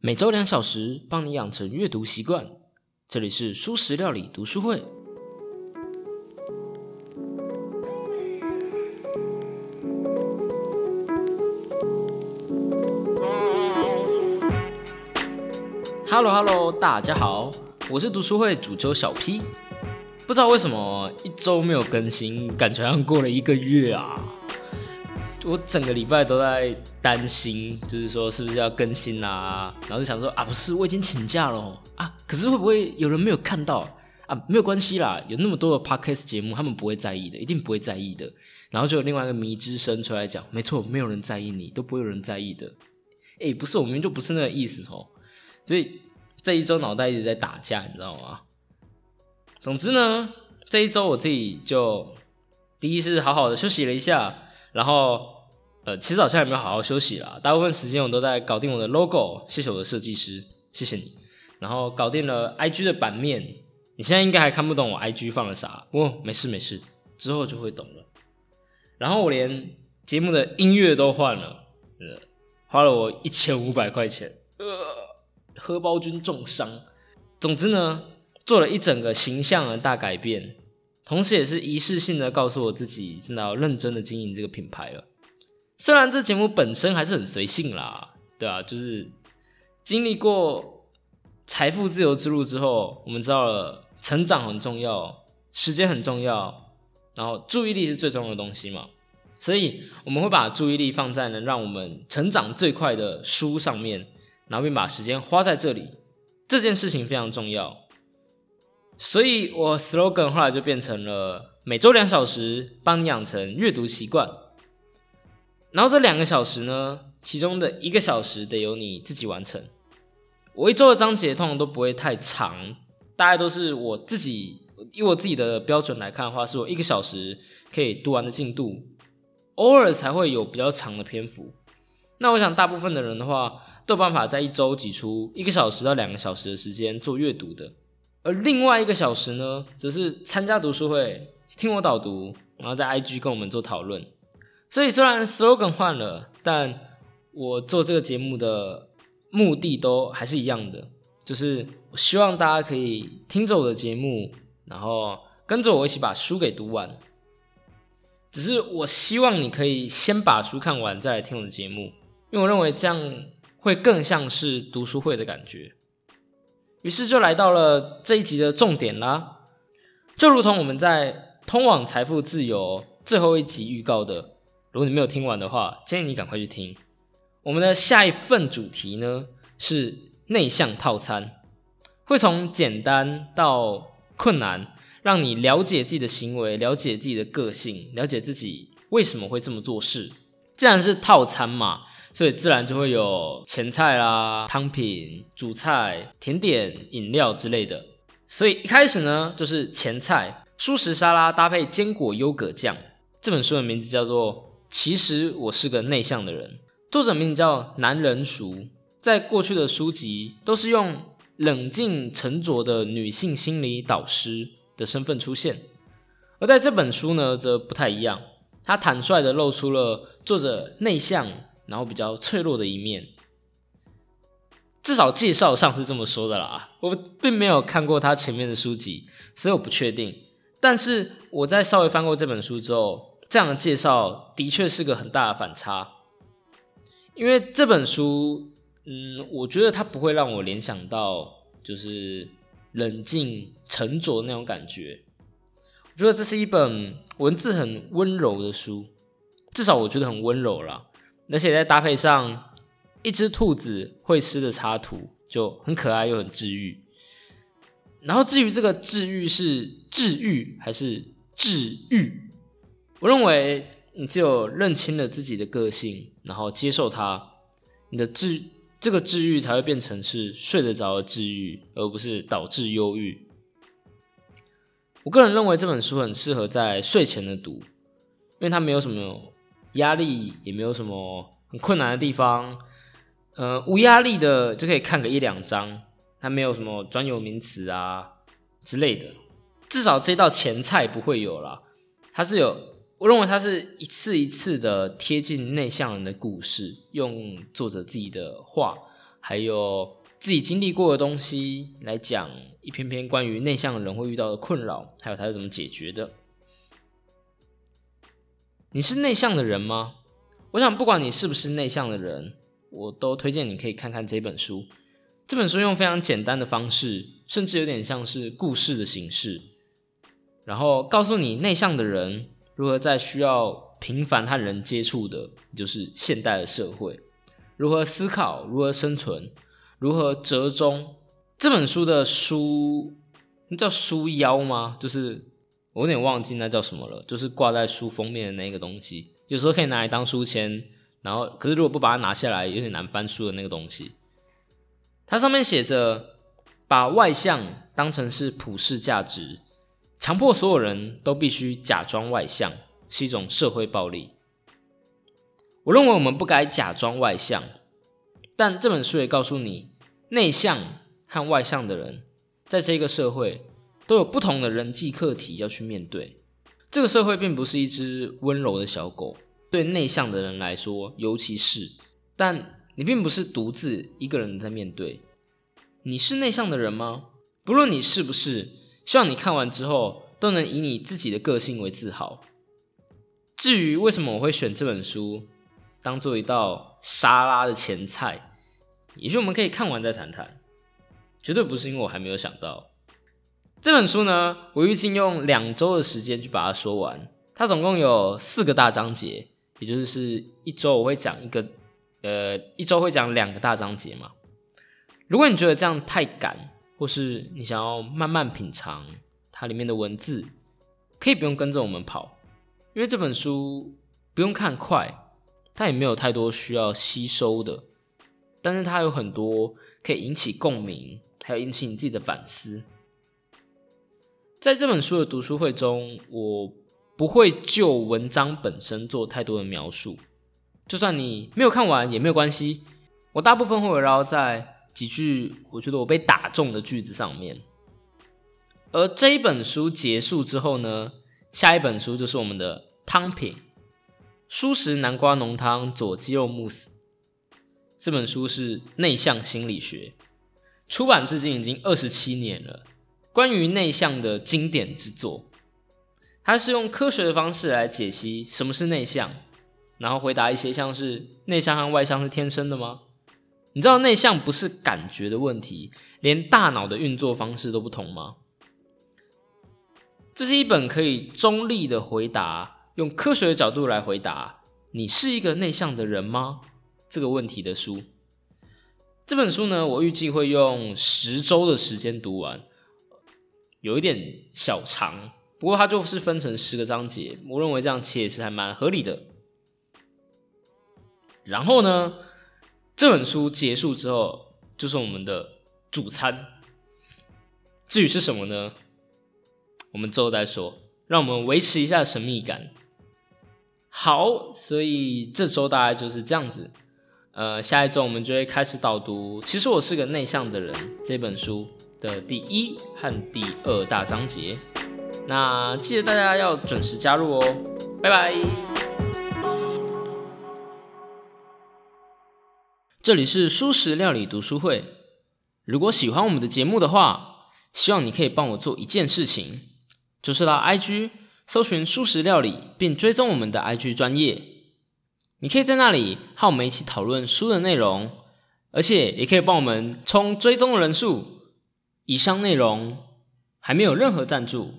每周两小时，帮你养成阅读习惯。这里是蔬食料理读书会。Hello Hello，大家好，我是读书会主揪小 P。不知道为什么一周没有更新，感觉像过了一个月啊！我整个礼拜都在担心，就是说是不是要更新啦？然后就想说啊，不是，我已经请假了啊。可是会不会有人没有看到啊？没有关系啦，有那么多的 podcast 节目，他们不会在意的，一定不会在意的。然后就有另外一个迷之声出来讲，没错，没有人在意你，都不会有人在意的。哎，不是，我明明就不是那个意思哦。所以这一周脑袋一直在打架，你知道吗？总之呢，这一周我自己就第一是好好的休息了一下，然后。呃，其实好像也没有好好休息啦，大部分时间我都在搞定我的 logo，谢谢我的设计师，谢谢你。然后搞定了 IG 的版面，你现在应该还看不懂我 IG 放了啥，不过没事没事，之后就会懂了。然后我连节目的音乐都换了，呃，花了我一千五百块钱，呃，荷包君重伤。总之呢，做了一整个形象的大改变，同时也是仪式性的告诉我自己，真的要认真的经营这个品牌了。虽然这节目本身还是很随性啦，对啊，就是经历过财富自由之路之后，我们知道了成长很重要，时间很重要，然后注意力是最重要的东西嘛，所以我们会把注意力放在能让我们成长最快的书上面，然后并把时间花在这里，这件事情非常重要，所以我 slogan 后来就变成了每周两小时，帮你养成阅读习惯。然后这两个小时呢，其中的一个小时得由你自己完成。我一周的章节通常都不会太长，大概都是我自己以我自己的标准来看的话，是我一个小时可以读完的进度。偶尔才会有比较长的篇幅。那我想大部分的人的话，都有办法在一周挤出一个小时到两个小时的时间做阅读的。而另外一个小时呢，则是参加读书会，听我导读，然后在 IG 跟我们做讨论。所以虽然 slogan 换了，但我做这个节目的目的都还是一样的，就是我希望大家可以听着我的节目，然后跟着我一起把书给读完。只是我希望你可以先把书看完，再来听我的节目，因为我认为这样会更像是读书会的感觉。于是就来到了这一集的重点啦，就如同我们在通往财富自由最后一集预告的。如果你没有听完的话，建议你赶快去听。我们的下一份主题呢是内向套餐，会从简单到困难，让你了解自己的行为，了解自己的个性，了解自己为什么会这么做事。既然是套餐嘛，所以自然就会有前菜啦、汤品、主菜、甜点、饮料之类的。所以一开始呢，就是前菜蔬食沙拉搭配坚果优格酱。这本书的名字叫做。其实我是个内向的人，作者名叫南人熟，在过去的书籍都是用冷静沉着的女性心理导师的身份出现，而在这本书呢，则不太一样，他坦率的露出了作者内向然后比较脆弱的一面，至少介绍上是这么说的啦，我并没有看过他前面的书籍，所以我不确定，但是我在稍微翻过这本书之后。这样的介绍的确是个很大的反差，因为这本书，嗯，我觉得它不会让我联想到就是冷静沉着那种感觉。我觉得这是一本文字很温柔的书，至少我觉得很温柔啦。而且再搭配上一只兔子会吃的插图，就很可爱又很治愈。然后至于这个治愈是治愈还是治愈？我认为，你只有认清了自己的个性，然后接受它，你的治这个治愈才会变成是睡得着的治愈，而不是导致忧郁。我个人认为这本书很适合在睡前的读，因为它没有什么压力，也没有什么很困难的地方，呃，无压力的就可以看个一两章，它没有什么专有名词啊之类的，至少这道前菜不会有啦，它是有。我认为它是一次一次的贴近内向人的故事，用作者自己的话，还有自己经历过的东西来讲一篇篇关于内向人会遇到的困扰，还有他是怎么解决的。你是内向的人吗？我想，不管你是不是内向的人，我都推荐你可以看看这本书。这本书用非常简单的方式，甚至有点像是故事的形式，然后告诉你内向的人如何在需要频繁和人接触的，就是现代的社会，如何思考，如何生存，如何折中。这本书的书，那叫书腰吗？就是我有点忘记那叫什么了，就是挂在书封面的那个东西。有时候可以拿来当书签，然后可是如果不把它拿下来，有点难翻书的那个东西。它上面写着：把外向当成是普世价值，强迫所有人都必须假装外向，是一种社会暴力。我认为我们不该假装外向，但这本书也告诉你，内向和外向的人在这个社会都有不同的人际课题要去面对。这个社会并不是一只温柔的小狗，对内向的人来说，尤其是。但你并不是独自一个人在面对。你是内向的人吗？不论你是不是，希望你看完之后都能以你自己的个性为自豪。至于为什么我会选这本书当做一道沙拉的前菜，也许我们可以看完再谈谈。绝对不是因为我还没有想到。这本书呢，我预计用两周的时间去把它说完。它总共有四个大章节，也就是一周我会讲一个，呃，一周会讲两个大章节嘛。如果你觉得这样太赶，或是你想要慢慢品尝它里面的文字，可以不用跟着我们跑，因为这本书不用看快，它也没有太多需要吸收的，但是它有很多可以引起共鸣，还有引起你自己的反思。在这本书的读书会中，我不会就文章本身做太多的描述。就算你没有看完也没有关系，我大部分会围绕在几句我觉得我被打中的句子上面。而这一本书结束之后呢，下一本书就是我们的汤品——舒食南瓜浓汤佐鸡肉慕斯。这本书是内向心理学，出版至今已经二十七年了。关于内向的经典之作，它是用科学的方式来解析什么是内向，然后回答一些像是内向和外向是天生的吗？你知道内向不是感觉的问题，连大脑的运作方式都不同吗？这是一本可以中立的回答，用科学的角度来回答你是一个内向的人吗这个问题的书。这本书呢，我预计会用十周的时间读完。有一点小长，不过它就是分成十个章节，我认为这样切也是还蛮合理的。然后呢，这本书结束之后就是我们的主餐，至于是什么呢？我们之后再说，让我们维持一下神秘感。好，所以这周大概就是这样子。呃，下一周我们就会开始导读。其实我是个内向的人，这本书。的第一和第二大章节，那记得大家要准时加入哦，拜拜。这里是舒食料理读书会，如果喜欢我们的节目的话，希望你可以帮我做一件事情，就是到 IG 搜寻舒食料理，并追踪我们的 IG 专业。你可以在那里和我们一起讨论书的内容，而且也可以帮我们冲追踪的人数。以上内容还没有任何赞助。